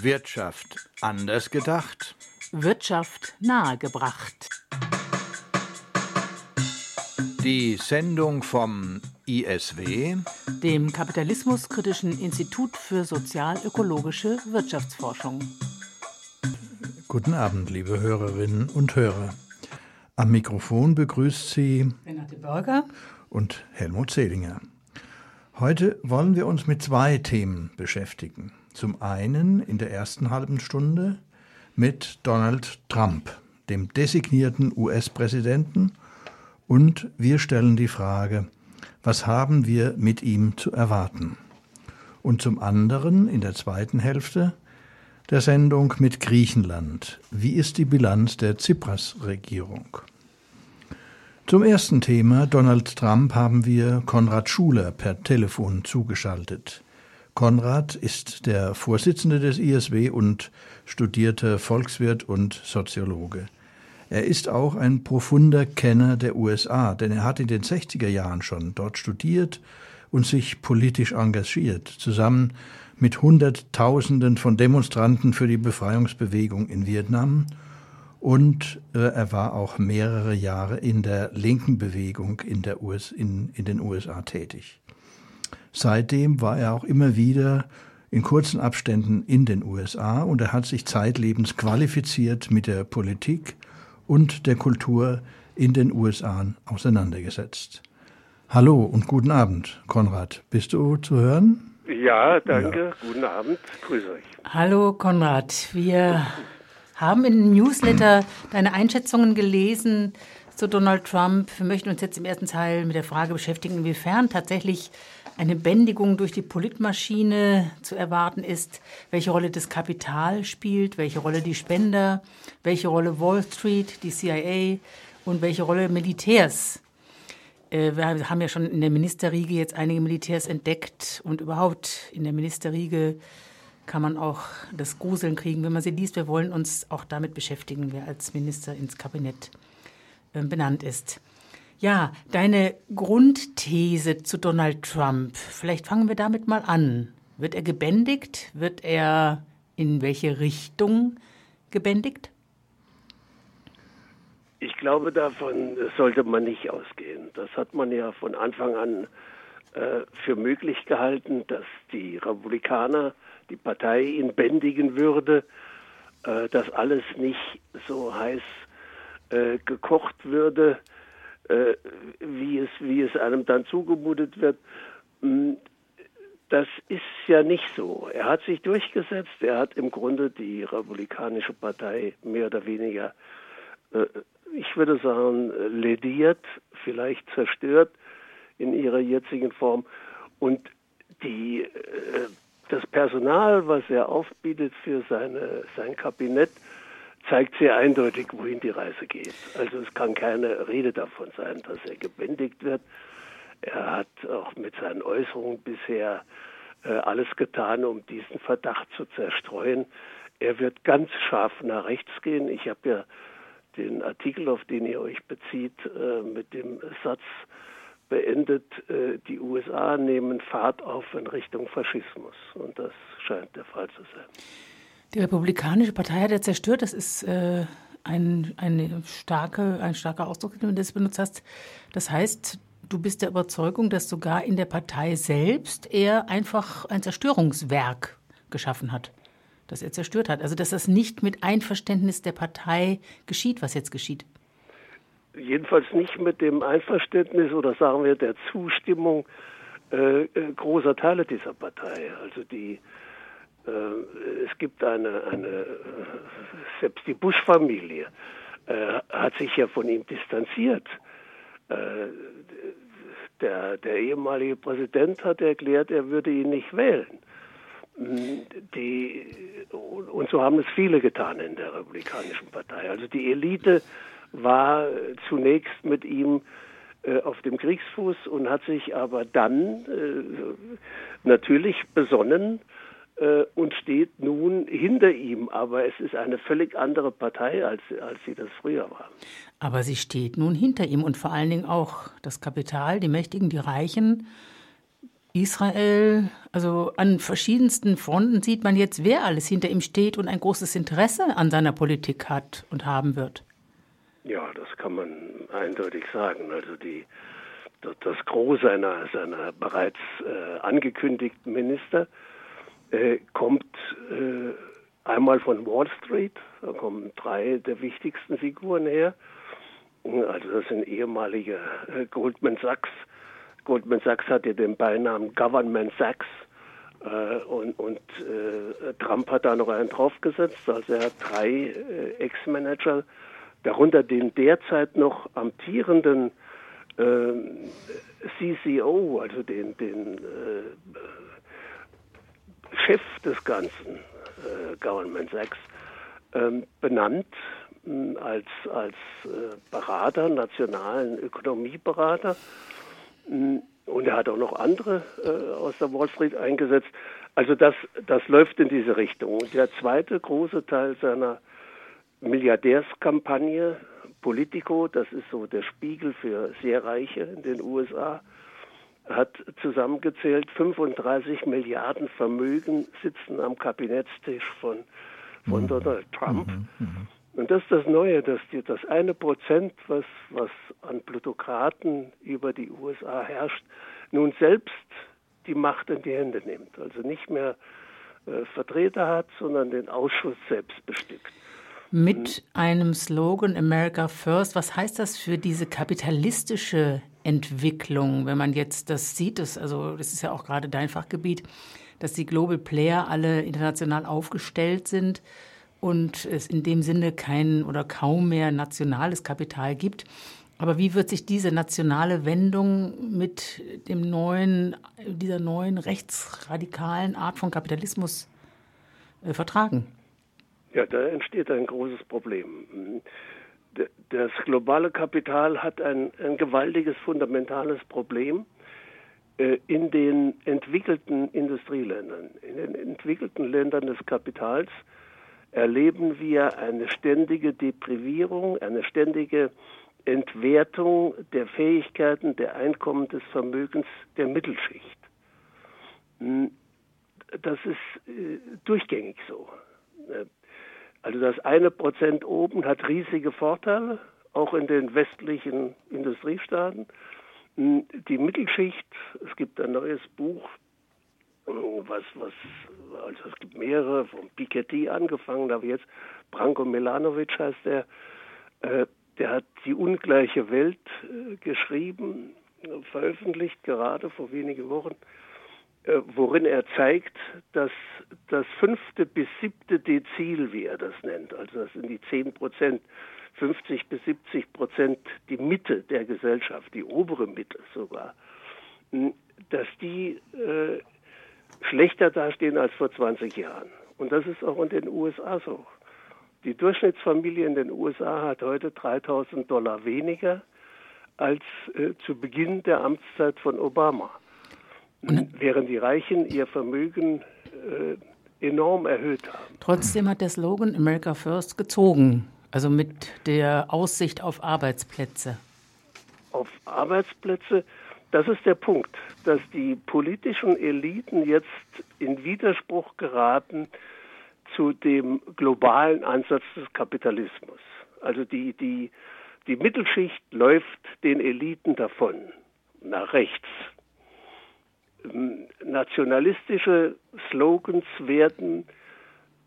Wirtschaft anders gedacht. Wirtschaft nahegebracht. Die Sendung vom ISW, dem Kapitalismuskritischen Institut für sozial-ökologische Wirtschaftsforschung. Guten Abend, liebe Hörerinnen und Hörer. Am Mikrofon begrüßt Sie Renate Bürger und Helmut Zehlinger. Heute wollen wir uns mit zwei Themen beschäftigen. Zum einen in der ersten halben Stunde mit Donald Trump, dem designierten US-Präsidenten, und wir stellen die Frage, was haben wir mit ihm zu erwarten? Und zum anderen in der zweiten Hälfte der Sendung mit Griechenland. Wie ist die Bilanz der Tsipras-Regierung? Zum ersten Thema Donald Trump haben wir Konrad Schuler per Telefon zugeschaltet. Konrad ist der Vorsitzende des ISW und studierter Volkswirt und Soziologe. Er ist auch ein profunder Kenner der USA, denn er hat in den 60er Jahren schon dort studiert und sich politisch engagiert, zusammen mit Hunderttausenden von Demonstranten für die Befreiungsbewegung in Vietnam. Und äh, er war auch mehrere Jahre in der linken Bewegung in, der US, in, in den USA tätig. Seitdem war er auch immer wieder in kurzen Abständen in den USA und er hat sich zeitlebens qualifiziert mit der Politik und der Kultur in den USA auseinandergesetzt. Hallo und guten Abend, Konrad. Bist du zu hören? Ja, danke. Ja. Guten Abend. Grüße euch. Hallo, Konrad. Wir haben im Newsletter deine Einschätzungen gelesen zu Donald Trump. Wir möchten uns jetzt im ersten Teil mit der Frage beschäftigen, inwiefern tatsächlich eine Bändigung durch die Politmaschine zu erwarten ist, welche Rolle das Kapital spielt, welche Rolle die Spender, welche Rolle Wall Street, die CIA und welche Rolle Militärs. Äh, wir haben ja schon in der Ministerriege jetzt einige Militärs entdeckt und überhaupt in der Ministerriege kann man auch das Gruseln kriegen, wenn man sie liest. Wir wollen uns auch damit beschäftigen, wer als Minister ins Kabinett äh, benannt ist. Ja, deine Grundthese zu Donald Trump. Vielleicht fangen wir damit mal an. Wird er gebändigt? Wird er in welche Richtung gebändigt? Ich glaube, davon sollte man nicht ausgehen. Das hat man ja von Anfang an äh, für möglich gehalten, dass die Republikaner, die Partei ihn bändigen würde, äh, dass alles nicht so heiß äh, gekocht würde, äh, wie, es, wie es einem dann zugemutet wird. Hm, das ist ja nicht so. Er hat sich durchgesetzt, er hat im Grunde die Republikanische Partei mehr oder weniger, äh, ich würde sagen, lediert, vielleicht zerstört in ihrer jetzigen Form. Und die, äh, das Personal, was er aufbietet für seine, sein Kabinett, zeigt sehr eindeutig, wohin die Reise geht. Also es kann keine Rede davon sein, dass er gebändigt wird. Er hat auch mit seinen Äußerungen bisher äh, alles getan, um diesen Verdacht zu zerstreuen. Er wird ganz scharf nach rechts gehen. Ich habe ja den Artikel, auf den ihr euch bezieht, äh, mit dem Satz beendet, äh, die USA nehmen Fahrt auf in Richtung Faschismus. Und das scheint der Fall zu sein. Die Republikanische Partei hat er zerstört. Das ist äh, ein, eine starke, ein starker Ausdruck, den du das benutzt hast. Das heißt, du bist der Überzeugung, dass sogar in der Partei selbst er einfach ein Zerstörungswerk geschaffen hat, das er zerstört hat. Also dass das nicht mit Einverständnis der Partei geschieht, was jetzt geschieht. Jedenfalls nicht mit dem Einverständnis oder sagen wir der Zustimmung äh, äh großer Teile dieser Partei. Also die es gibt eine, eine äh, selbst die Bush-Familie äh, hat sich ja von ihm distanziert. Der, der, ehemalige Präsident hat erklärt, er würde ihn nicht wählen. Die, und so haben es viele getan in der Republikanischen Partei. Also die Elite war zunächst mit ihm auf dem Kriegsfuß und hat sich aber dann natürlich besonnen, äh, und steht nun hinter ihm. Aber es ist eine völlig andere Partei, als, als sie das früher war. Aber sie steht nun hinter ihm und vor allen Dingen auch das Kapital, die Mächtigen, die Reichen Israel, also an verschiedensten Fronten sieht man jetzt, wer alles hinter ihm steht und ein großes Interesse an seiner Politik hat und haben wird. Ja, das kann man eindeutig sagen. Also die, das Gros seiner, seiner bereits äh, angekündigten Minister äh, kommt äh, einmal von Wall Street, da kommen drei der wichtigsten Figuren her. Also das sind ehemalige äh, Goldman Sachs Goldman Sachs hatte den Beinamen Government Sachs. Äh, und, und äh, Trump hat da noch einen draufgesetzt. Also er hat drei äh, Ex-Manager, darunter den derzeit noch amtierenden äh, CCO, also den, den Chef des ganzen äh, Government Sachs, ähm, benannt als, als Berater, nationalen Ökonomieberater. Mm, und er hat auch noch andere äh, aus der Wall Street eingesetzt. Also das, das läuft in diese Richtung. Und der zweite große Teil seiner Milliardärskampagne, Politico, das ist so der Spiegel für sehr Reiche in den USA, hat zusammengezählt, 35 Milliarden Vermögen sitzen am Kabinettstisch von, von mhm. Donald Trump. Mhm. Mhm. Und das ist das Neue, dass die, das eine Prozent, was, was an Plutokraten über die USA herrscht, nun selbst die Macht in die Hände nimmt. Also nicht mehr äh, Vertreter hat, sondern den Ausschuss selbst bestückt. Mit einem Slogan America First, was heißt das für diese kapitalistische Entwicklung, wenn man jetzt das sieht, das, also das ist ja auch gerade dein Fachgebiet, dass die Global Player alle international aufgestellt sind und es in dem Sinne kein oder kaum mehr nationales Kapital gibt. Aber wie wird sich diese nationale Wendung mit dem neuen, dieser neuen rechtsradikalen Art von Kapitalismus äh, vertragen? Ja, da entsteht ein großes Problem. Das globale Kapital hat ein, ein gewaltiges, fundamentales Problem äh, in den entwickelten Industrieländern. In den entwickelten Ländern des Kapitals erleben wir eine ständige Deprivierung, eine ständige Entwertung der Fähigkeiten, der Einkommen, des Vermögens der Mittelschicht. Hm, das ist äh, durchgängig so. Äh, also das eine Prozent oben hat riesige Vorteile, auch in den westlichen Industriestaaten. Hm, die Mittelschicht, es gibt ein neues Buch was, was, also es gibt mehrere, von Piketty angefangen, aber jetzt Branko Milanovic heißt der, äh, der hat die ungleiche Welt äh, geschrieben, veröffentlicht gerade vor wenigen Wochen, äh, worin er zeigt, dass das fünfte bis siebte Dezil, wie er das nennt, also das sind die zehn Prozent, 50 bis 70 Prozent die Mitte der Gesellschaft, die obere Mitte sogar, dass die äh, schlechter dastehen als vor 20 Jahren. Und das ist auch in den USA so. Die Durchschnittsfamilie in den USA hat heute 3000 Dollar weniger als äh, zu Beginn der Amtszeit von Obama. Während die Reichen ihr Vermögen äh, enorm erhöht haben. Trotzdem hat der Slogan America First gezogen, also mit der Aussicht auf Arbeitsplätze. Auf Arbeitsplätze das ist der Punkt, dass die politischen Eliten jetzt in Widerspruch geraten zu dem globalen Ansatz des Kapitalismus. Also die, die, die Mittelschicht läuft den Eliten davon, nach rechts. Nationalistische Slogans werden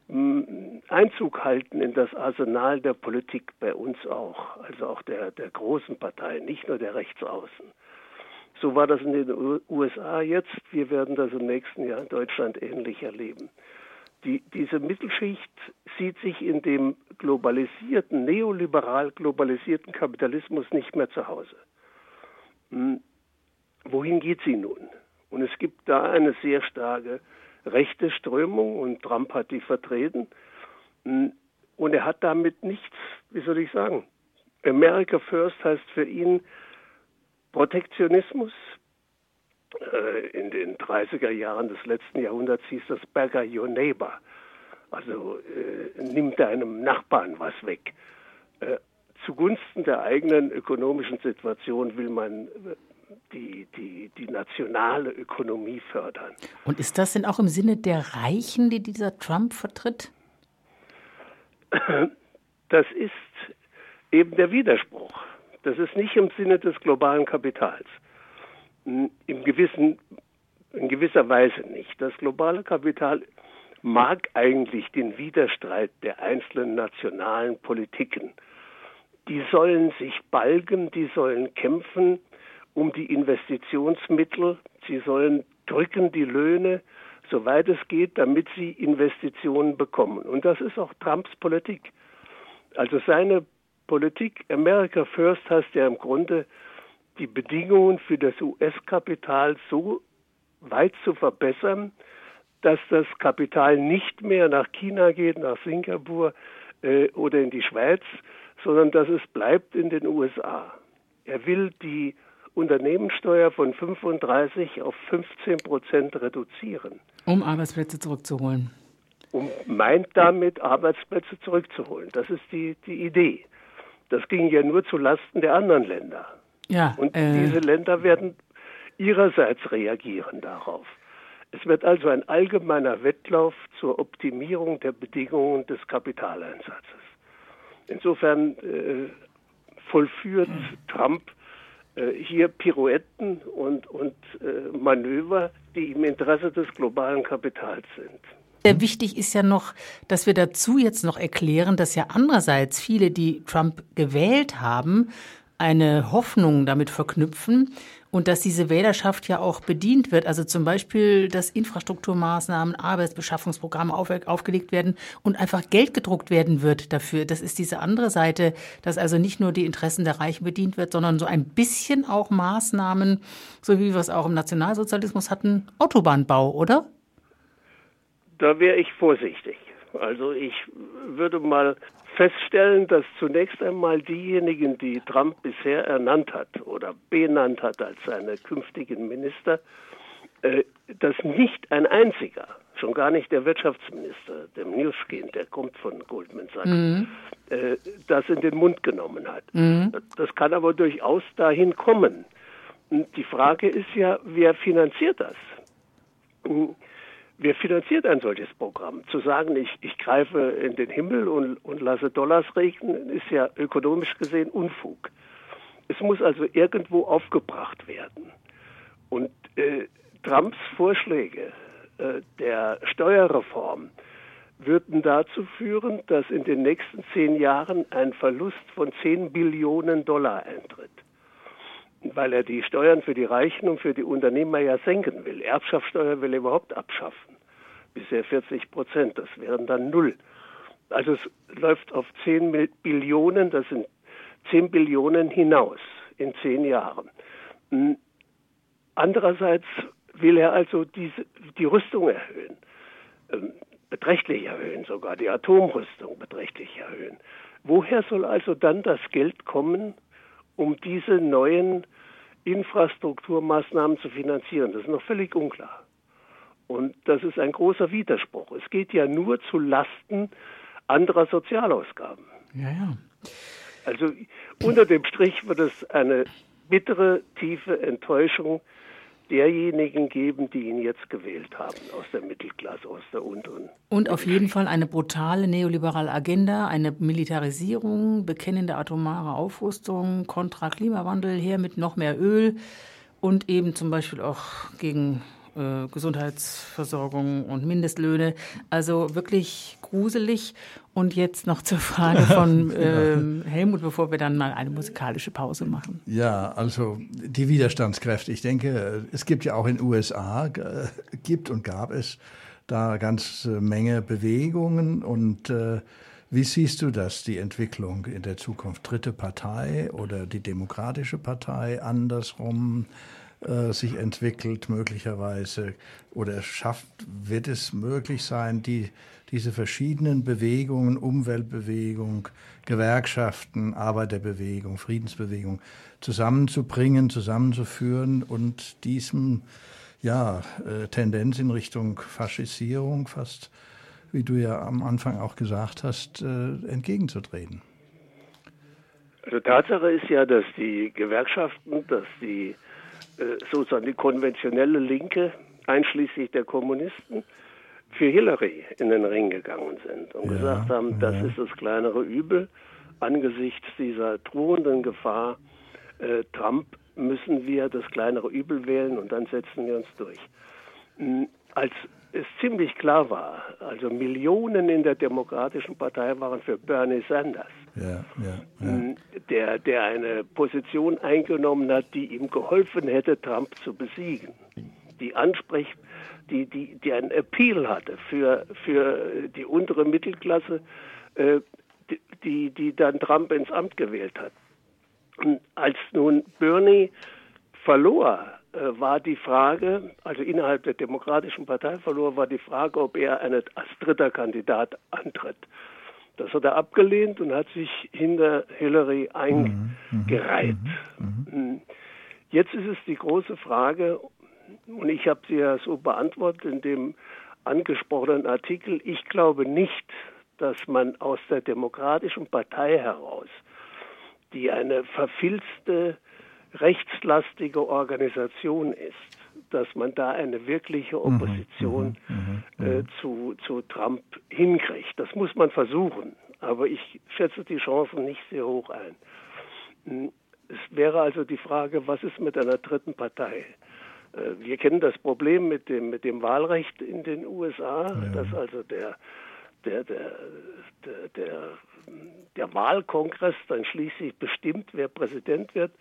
hm, Einzug halten in das Arsenal der Politik bei uns auch, also auch der, der großen Parteien, nicht nur der Rechtsaußen. So war das in den USA jetzt. Wir werden das im nächsten Jahr in Deutschland ähnlich erleben. Die, diese Mittelschicht sieht sich in dem globalisierten, neoliberal globalisierten Kapitalismus nicht mehr zu Hause. Hm. Wohin geht sie nun? Und es gibt da eine sehr starke rechte Strömung und Trump hat die vertreten. Hm. Und er hat damit nichts, wie soll ich sagen, America First heißt für ihn, Protektionismus. Äh, in den 30er Jahren des letzten Jahrhunderts hieß das Beggar your neighbor. Also äh, nimmt deinem Nachbarn was weg. Äh, zugunsten der eigenen ökonomischen Situation will man die, die, die nationale Ökonomie fördern. Und ist das denn auch im Sinne der Reichen, die dieser Trump vertritt? Das ist eben der Widerspruch. Das ist nicht im Sinne des globalen Kapitals. Im gewissen, in gewisser Weise nicht. Das globale Kapital mag eigentlich den Widerstreit der einzelnen nationalen Politiken. Die sollen sich balgen, die sollen kämpfen um die Investitionsmittel, sie sollen drücken die Löhne, soweit es geht, damit sie Investitionen bekommen. Und das ist auch Trumps Politik. Also seine Politik America First heißt ja im Grunde, die Bedingungen für das US-Kapital so weit zu verbessern, dass das Kapital nicht mehr nach China geht, nach Singapur äh, oder in die Schweiz, sondern dass es bleibt in den USA. Er will die Unternehmenssteuer von 35 auf 15 Prozent reduzieren. Um Arbeitsplätze zurückzuholen. Um meint damit, Arbeitsplätze zurückzuholen. Das ist die, die Idee. Das ging ja nur zu Lasten der anderen Länder. Ja, Und äh, diese Länder werden ihrerseits reagieren darauf. Es wird also ein allgemeiner Wettlauf zur Optimierung der Bedingungen des Kapitaleinsatzes. Insofern äh, vollführt Trump äh, hier Pirouetten und, und äh, Manöver, die im Interesse des globalen Kapitals sind. Sehr wichtig ist ja noch, dass wir dazu jetzt noch erklären, dass ja andererseits viele, die Trump gewählt haben, eine Hoffnung damit verknüpfen und dass diese Wählerschaft ja auch bedient wird. Also zum Beispiel, dass Infrastrukturmaßnahmen, Arbeitsbeschaffungsprogramme auf, aufgelegt werden und einfach Geld gedruckt werden wird dafür. Das ist diese andere Seite, dass also nicht nur die Interessen der Reichen bedient wird, sondern so ein bisschen auch Maßnahmen, so wie wir es auch im Nationalsozialismus hatten, Autobahnbau, oder? Da wäre ich vorsichtig. Also ich würde mal feststellen, dass zunächst einmal diejenigen, die Trump bisher ernannt hat oder benannt hat als seine künftigen Minister, äh, dass nicht ein einziger, schon gar nicht der Wirtschaftsminister, der Newskin, der kommt von Goldman Sachs, mhm. äh, das in den Mund genommen hat. Mhm. Das kann aber durchaus dahin kommen. Und die Frage ist ja, wer finanziert das? Wer finanziert ein solches Programm? Zu sagen, ich, ich greife in den Himmel und, und lasse Dollars regnen, ist ja ökonomisch gesehen Unfug. Es muss also irgendwo aufgebracht werden. Und äh, Trumps Vorschläge äh, der Steuerreform würden dazu führen, dass in den nächsten zehn Jahren ein Verlust von zehn Billionen Dollar eintritt weil er die Steuern für die Reichen und für die Unternehmer ja senken will. Erbschaftssteuer will er überhaupt abschaffen. Bisher 40 Prozent, das wären dann null. Also es läuft auf 10 Billionen, das sind 10 Billionen hinaus in zehn Jahren. Hm. Andererseits will er also diese, die Rüstung erhöhen, ähm, beträchtlich erhöhen sogar, die Atomrüstung beträchtlich erhöhen. Woher soll also dann das Geld kommen, um diese neuen Infrastrukturmaßnahmen zu finanzieren. Das ist noch völlig unklar. Und das ist ein großer Widerspruch. Es geht ja nur zu Lasten anderer Sozialausgaben. Ja, ja. Also unter dem Strich wird es eine bittere, tiefe Enttäuschung derjenigen geben, die ihn jetzt gewählt haben, aus der Mittelklasse, aus der unteren. Und auf jeden Fall eine brutale neoliberale Agenda, eine Militarisierung, bekennende atomare Aufrüstung, kontra Klimawandel, her mit noch mehr Öl und eben zum Beispiel auch gegen äh, Gesundheitsversorgung und Mindestlöhne. Also wirklich gruselig. Und jetzt noch zur Frage von ähm, Helmut, bevor wir dann mal eine musikalische Pause machen. Ja, also die Widerstandskräfte. Ich denke, es gibt ja auch in den USA, äh, gibt und gab es da ganz Menge Bewegungen. Und äh, wie siehst du das, die Entwicklung in der Zukunft? Dritte Partei oder die Demokratische Partei andersrum? Äh, sich entwickelt möglicherweise oder schafft, wird es möglich sein, die, diese verschiedenen Bewegungen, Umweltbewegung, Gewerkschaften, Arbeiterbewegung, Friedensbewegung zusammenzubringen, zusammenzuführen und diesem ja, äh, Tendenz in Richtung Faschisierung fast, wie du ja am Anfang auch gesagt hast, äh, entgegenzutreten. Also Tatsache ist ja, dass die Gewerkschaften, dass die sozusagen die konventionelle Linke, einschließlich der Kommunisten, für Hillary in den Ring gegangen sind und ja, gesagt haben, das ist das kleinere Übel angesichts dieser drohenden Gefahr. Äh, Trump müssen wir das kleinere Übel wählen und dann setzen wir uns durch. Hm, als es ziemlich klar war, also Millionen in der Demokratischen Partei waren für Bernie Sanders, ja, ja, ja. Der, der eine Position eingenommen hat, die ihm geholfen hätte, Trump zu besiegen, die ansprech, die, die, die einen Appeal hatte für, für die untere Mittelklasse, äh, die, die dann Trump ins Amt gewählt hat. Und als nun Bernie verlor, war die Frage, also innerhalb der Demokratischen Partei verlor, war die Frage, ob er als dritter Kandidat antritt. Das hat er abgelehnt und hat sich hinter Hillary eingereiht. Mhm, mhm, mhm. Hm. Jetzt ist es die große Frage, und ich habe sie ja so beantwortet in dem angesprochenen Artikel, ich glaube nicht, dass man aus der Demokratischen Partei heraus, die eine verfilzte rechtslastige Organisation ist, dass man da eine wirkliche mhm, Opposition mhm, mhm, äh, zu, zu Trump hinkriegt. Das muss man versuchen, aber ich schätze die Chancen nicht sehr hoch ein. Hm, es wäre also die Frage, was ist mit einer dritten Partei? Äh, wir kennen das Problem mit dem, mit dem Wahlrecht in den USA, ja. dass also der, der, der, der, der, der Wahlkongress dann schließlich bestimmt, wer Präsident wird.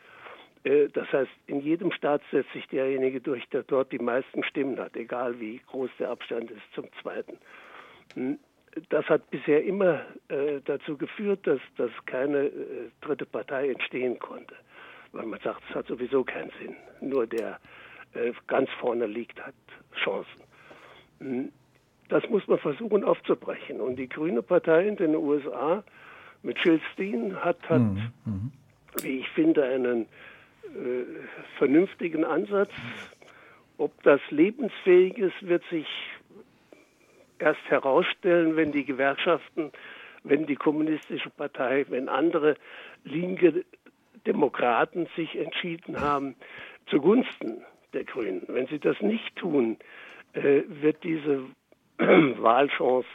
Äh, das heißt, in jedem Staat setzt sich derjenige durch, der dort die meisten Stimmen hat, egal wie groß der Abstand ist zum zweiten. Hm, das hat bisher immer äh, dazu geführt, dass, dass keine äh, dritte Partei entstehen konnte, weil man sagt, es hat sowieso keinen Sinn. Nur der ganz vorne liegt, hat Chancen. Hm, das muss man versuchen aufzubrechen. Und die Grüne Partei in den USA mit Jill Steen hat, hat mhm. mhm. wie ich finde, einen äh, vernünftigen Ansatz. Ob das lebensfähig ist, wird sich erst herausstellen, wenn die Gewerkschaften, wenn die kommunistische Partei, wenn andere linke Demokraten sich entschieden haben zugunsten der Grünen. Wenn sie das nicht tun, äh, wird diese Wahlchance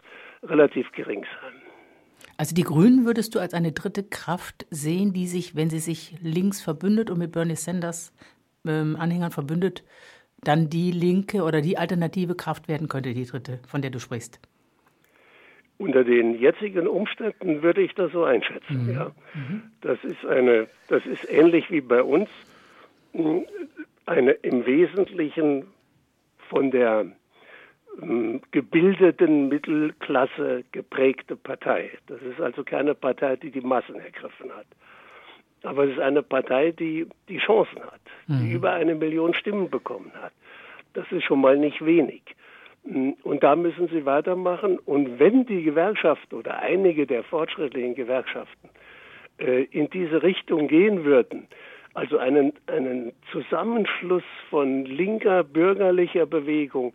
relativ gering sein. Also die Grünen würdest du als eine dritte Kraft sehen, die sich, wenn sie sich links verbündet und mit Bernie Sanders ähm, Anhängern verbündet, dann die linke oder die alternative Kraft werden könnte, die dritte, von der du sprichst. Unter den jetzigen Umständen würde ich das so einschätzen. Mhm. Ja. Mhm. Das ist eine, das ist ähnlich wie bei uns eine im Wesentlichen von der gebildeten Mittelklasse geprägte Partei. Das ist also keine Partei, die die Massen ergriffen hat. Aber es ist eine Partei, die die Chancen hat, mhm. die über eine Million Stimmen bekommen hat. Das ist schon mal nicht wenig. Und da müssen sie weitermachen. Und wenn die Gewerkschaften oder einige der fortschrittlichen Gewerkschaften äh, in diese Richtung gehen würden, also einen, einen Zusammenschluss von linker bürgerlicher Bewegung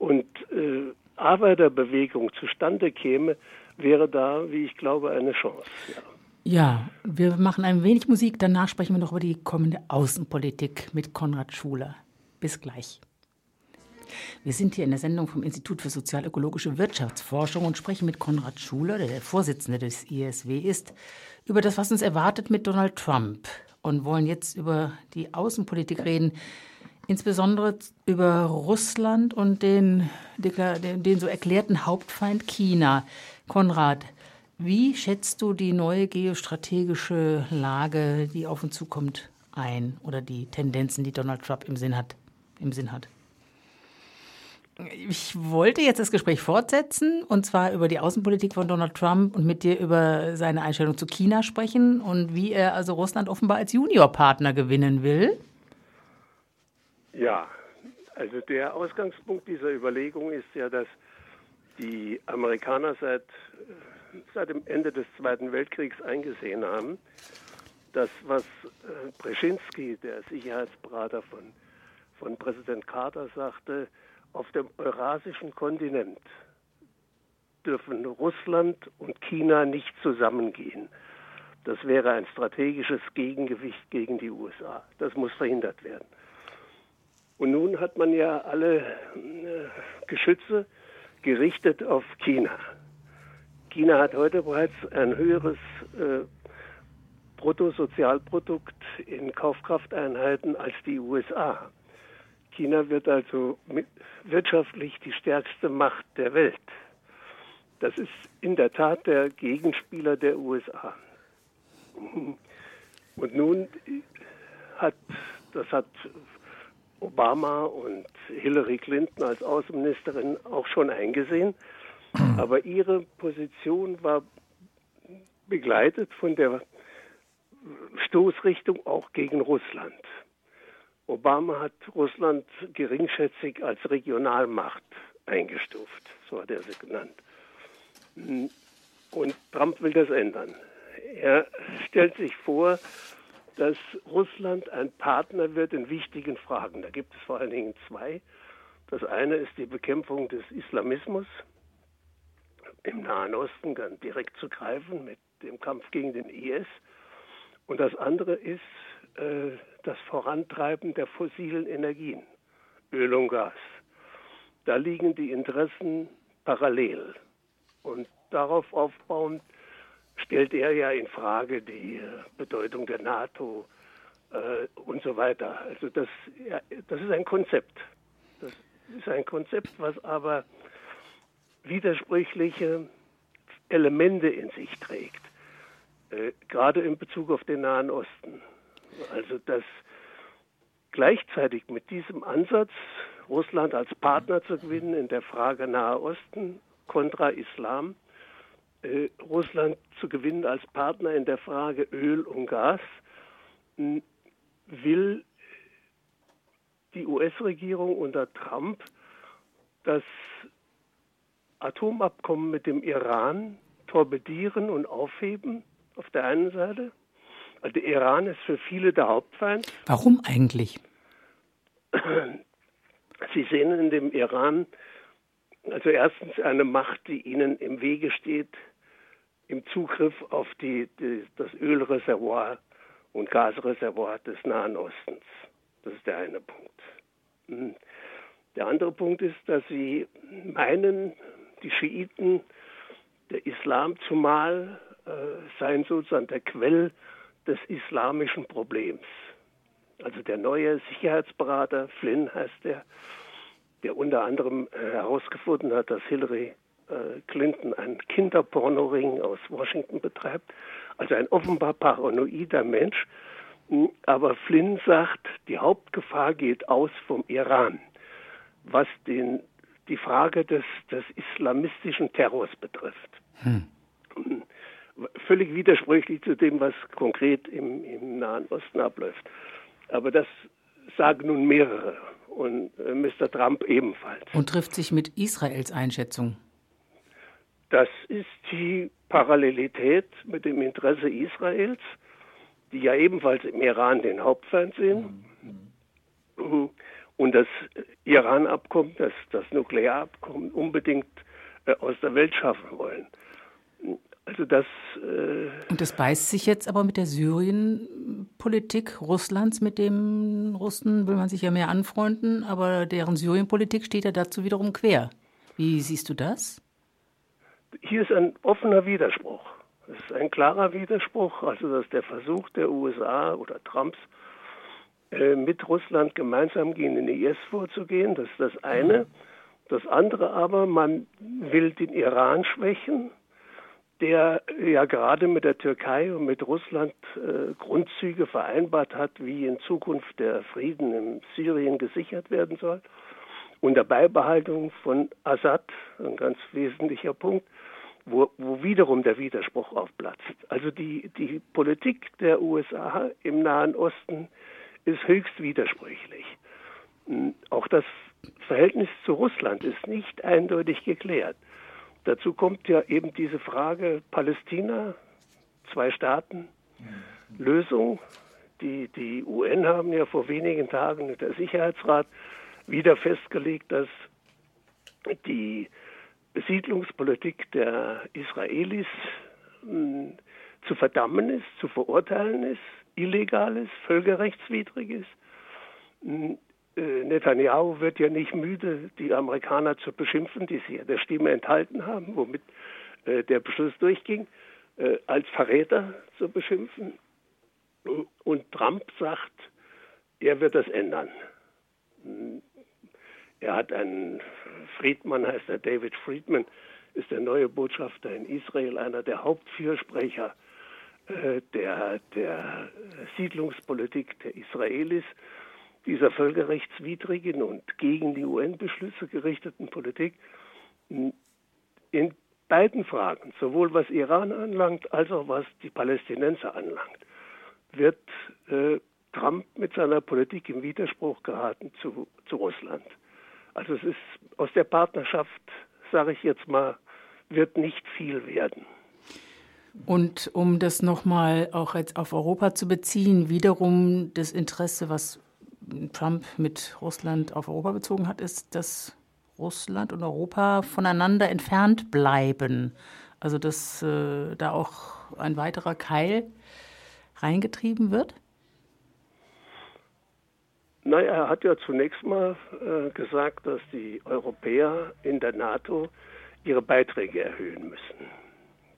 und äh, Arbeiterbewegung zustande käme, wäre da, wie ich glaube, eine Chance. Ja. Ja, wir machen ein wenig Musik, danach sprechen wir noch über die kommende Außenpolitik mit Konrad Schuler. Bis gleich. Wir sind hier in der Sendung vom Institut für sozialökologische Wirtschaftsforschung und sprechen mit Konrad Schuler, der der Vorsitzende des ISW ist, über das, was uns erwartet mit Donald Trump und wollen jetzt über die Außenpolitik reden insbesondere über Russland und den, den, so erklärten Hauptfeind China. Konrad, wie schätzt du die neue geostrategische Lage, die auf uns zukommt, ein oder die Tendenzen, die Donald Trump im Sinn hat? Im Sinn hat? Ich wollte jetzt das Gespräch fortsetzen und zwar über die Außenpolitik von Donald Trump und mit dir über seine Einstellung zu China sprechen und wie er also Russland offenbar als Juniorpartner gewinnen will. Ja, also der Ausgangspunkt dieser Überlegung ist ja, dass die Amerikaner seit, seit dem Ende des Zweiten Weltkriegs eingesehen haben, dass was äh, Brzezinski, der Sicherheitsberater von, von Präsident Carter, sagte, auf dem eurasischen Kontinent dürfen Russland und China nicht zusammengehen. Das wäre ein strategisches Gegengewicht gegen die USA. Das muss verhindert werden. Und nun hat man ja alle äh, Geschütze gerichtet auf China. China hat heute bereits ein höheres äh, Bruttosozialprodukt in Kaufkrafteinheiten als die USA. China wird also wirtschaftlich die stärkste Macht der Welt. Das ist in der Tat der Gegenspieler der USA. Und nun hat, das hat Obama und Hillary Clinton als Außenministerin auch schon eingesehen, aber ihre Position war begleitet von der Stoßrichtung auch gegen Russland. Obama hat Russland geringschätzig als Regionalmacht eingestuft, so hat er sie genannt. Und Trump will das ändern. Er stellt sich vor, dass Russland ein Partner wird in wichtigen Fragen. Da gibt es vor allen Dingen zwei. Das eine ist die Bekämpfung des Islamismus im Nahen Osten ganz direkt zu greifen mit dem Kampf gegen den IS. Und das andere ist äh, das Vorantreiben der fossilen Energien, Öl und Gas. Da liegen die Interessen parallel. Und darauf aufbauend stellt er ja in Frage die äh, Bedeutung der NATO äh, und so weiter. Also das, ja, das ist ein Konzept. Das ist ein Konzept, was aber widersprüchliche Elemente in sich trägt, äh, gerade in Bezug auf den Nahen Osten. Also dass gleichzeitig mit diesem Ansatz, Russland als Partner zu gewinnen in der Frage Nahe Osten kontra Islam, äh, Russland zu gewinnen als Partner in der Frage Öl und Gas, will die US-Regierung unter Trump das Atomabkommen mit dem Iran torpedieren und aufheben auf der einen Seite. Also der Iran ist für viele der Hauptfeind. Warum eigentlich? Sie sehen in dem Iran also erstens eine Macht, die ihnen im Wege steht, im Zugriff auf die, die, das Ölreservoir und Gasreservoir des Nahen Ostens. Das ist der eine Punkt. Hm. Der andere Punkt ist, dass sie meinen, die Schiiten, der Islam zumal, äh, seien sozusagen der Quell des islamischen Problems. Also der neue Sicherheitsberater, Flynn heißt der, der unter anderem herausgefunden hat, dass Hillary Clinton einen Kinderpornoring aus Washington betreibt, also ein offenbar paranoider Mensch. Hm, aber Flynn sagt, die Hauptgefahr geht aus vom Iran, was den, die Frage des, des islamistischen Terrors betrifft. Hm. hm. Völlig widersprüchlich zu dem, was konkret im, im Nahen Osten abläuft. Aber das sagen nun mehrere und äh, Mr. Trump ebenfalls. Und trifft sich mit Israels Einschätzung? Das ist die Parallelität mit dem Interesse Israels, die ja ebenfalls im Iran den Hauptfeind sehen. Mhm. Und das Iran-Abkommen, das, das Nuklearabkommen unbedingt äh, aus der Welt schaffen wollen. Also das. Äh Und das beißt sich jetzt aber mit der Syrien-Politik Russlands, mit dem Russen will man sich ja mehr anfreunden, aber deren Syrien-Politik steht ja dazu wiederum quer. Wie siehst du das? Hier ist ein offener Widerspruch. Es ist ein klarer Widerspruch, also dass der Versuch der USA oder Trumps äh, mit Russland gemeinsam gegen den IS vorzugehen, das ist das eine. Das andere aber, man will den Iran schwächen, der ja gerade mit der Türkei und mit Russland äh, Grundzüge vereinbart hat, wie in Zukunft der Frieden in Syrien gesichert werden soll. Unter Beibehaltung von Assad, ein ganz wesentlicher Punkt, wo, wo wiederum der Widerspruch aufplatzt. Also die, die Politik der USA im Nahen Osten ist höchst widersprüchlich. Hm, auch das Verhältnis zu Russland ist nicht eindeutig geklärt. Dazu kommt ja eben diese Frage Palästina, zwei Staaten, Lösung. Die, die UN haben ja vor wenigen Tagen der Sicherheitsrat wieder festgelegt, dass die Besiedlungspolitik der Israelis hm, zu verdammen ist, zu verurteilen ist, illegal ist, völkerrechtswidrig ist. Hm, äh, Netanyahu wird ja nicht müde, die Amerikaner zu beschimpfen, die ja der Stimme enthalten haben, womit äh, der Beschluss durchging, äh, als Verräter zu beschimpfen. Und Trump sagt, er wird das ändern. Er hat einen Friedman, heißt er David Friedman, ist der neue Botschafter in Israel, einer der Hauptfürsprecher äh, der, der Siedlungspolitik der Israelis, dieser völkerrechtswidrigen und gegen die UN-Beschlüsse gerichteten Politik. In beiden Fragen, sowohl was Iran anlangt, als auch was die Palästinenser anlangt, wird äh, Trump mit seiner Politik im Widerspruch geraten zu, zu Russland. Also es ist aus der Partnerschaft, sage ich jetzt mal, wird nicht viel werden. Und um das nochmal auch jetzt auf Europa zu beziehen, wiederum das Interesse, was Trump mit Russland auf Europa bezogen hat, ist, dass Russland und Europa voneinander entfernt bleiben. Also dass äh, da auch ein weiterer Keil reingetrieben wird? Naja, er hat ja zunächst mal äh, gesagt, dass die Europäer in der NATO ihre Beiträge erhöhen müssen.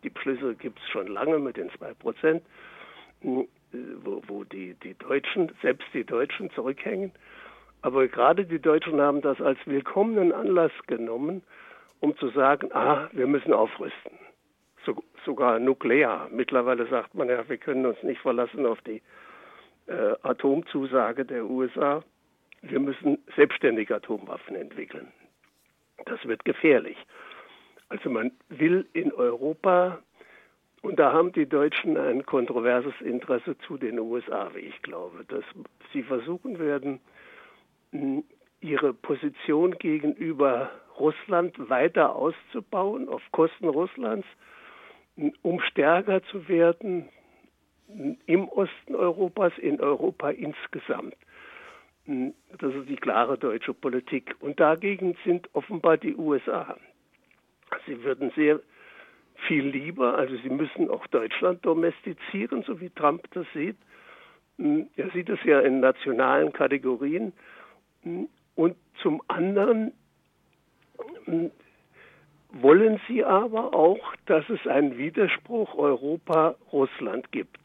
Die Beschlüsse gibt es schon lange mit den zwei Prozent, hm, wo, wo die, die Deutschen, selbst die Deutschen zurückhängen. Aber gerade die Deutschen haben das als willkommenen Anlass genommen, um zu sagen, ah, wir müssen aufrüsten. So, sogar nuklear. Mittlerweile sagt man ja, wir können uns nicht verlassen auf die äh, Atomzusage der USA. Wir müssen selbstständig Atomwaffen entwickeln. Das wird gefährlich. Also man will in Europa, und da haben die Deutschen ein kontroverses Interesse zu den USA, wie ich glaube, dass sie versuchen werden, ihre Position gegenüber Russland weiter auszubauen auf Kosten Russlands, um stärker zu werden, im Osten Europas, in Europa insgesamt. Das ist die klare deutsche Politik. Und dagegen sind offenbar die USA. Sie würden sehr viel lieber, also sie müssen auch Deutschland domestizieren, so wie Trump das sieht. Er sieht es ja in nationalen Kategorien. Und zum anderen wollen sie aber auch, dass es einen Widerspruch Europa-Russland gibt.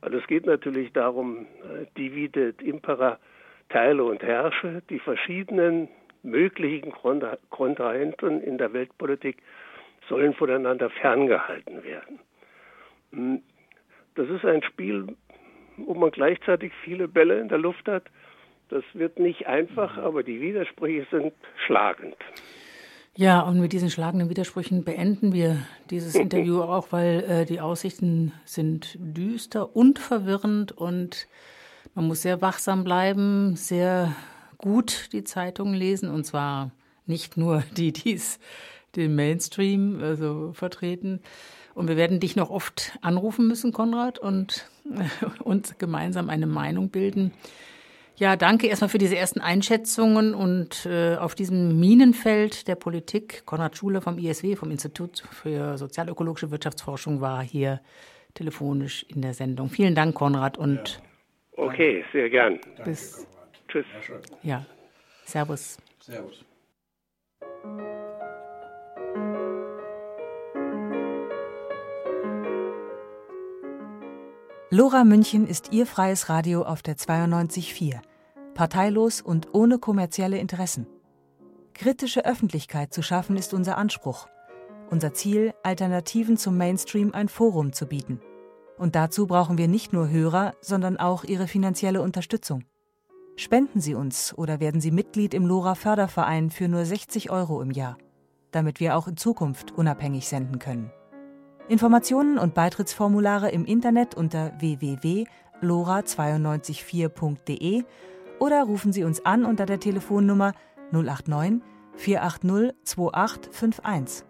Also es geht natürlich darum, äh, divide impera, teile und herrsche, die verschiedenen möglichen Kontrahenten in der Weltpolitik sollen voneinander ferngehalten werden. Hm, das ist ein Spiel, wo man gleichzeitig viele Bälle in der Luft hat. Das wird nicht einfach, aber die Widersprüche sind schlagend. Ja, und mit diesen schlagenden Widersprüchen beenden wir dieses Interview auch, weil äh, die Aussichten sind düster und verwirrend und man muss sehr wachsam bleiben, sehr gut die Zeitungen lesen und zwar nicht nur die, die es den Mainstream also vertreten. Und wir werden dich noch oft anrufen müssen, Konrad, und äh, uns gemeinsam eine Meinung bilden. Ja, danke erstmal für diese ersten Einschätzungen und äh, auf diesem Minenfeld der Politik. Konrad Schuler vom ISW, vom Institut für sozialökologische Wirtschaftsforschung, war hier telefonisch in der Sendung. Vielen Dank, Konrad. Und ja. Okay, sehr gern. Bis. Tschüss. Ja, Servus. Servus. Lora München ist Ihr freies Radio auf der 92.4 parteilos und ohne kommerzielle Interessen. Kritische Öffentlichkeit zu schaffen ist unser Anspruch. Unser Ziel, Alternativen zum Mainstream ein Forum zu bieten. Und dazu brauchen wir nicht nur Hörer, sondern auch Ihre finanzielle Unterstützung. Spenden Sie uns oder werden Sie Mitglied im LoRa Förderverein für nur 60 Euro im Jahr, damit wir auch in Zukunft unabhängig senden können. Informationen und Beitrittsformulare im Internet unter www.lora924.de oder rufen Sie uns an unter der Telefonnummer 089 480 2851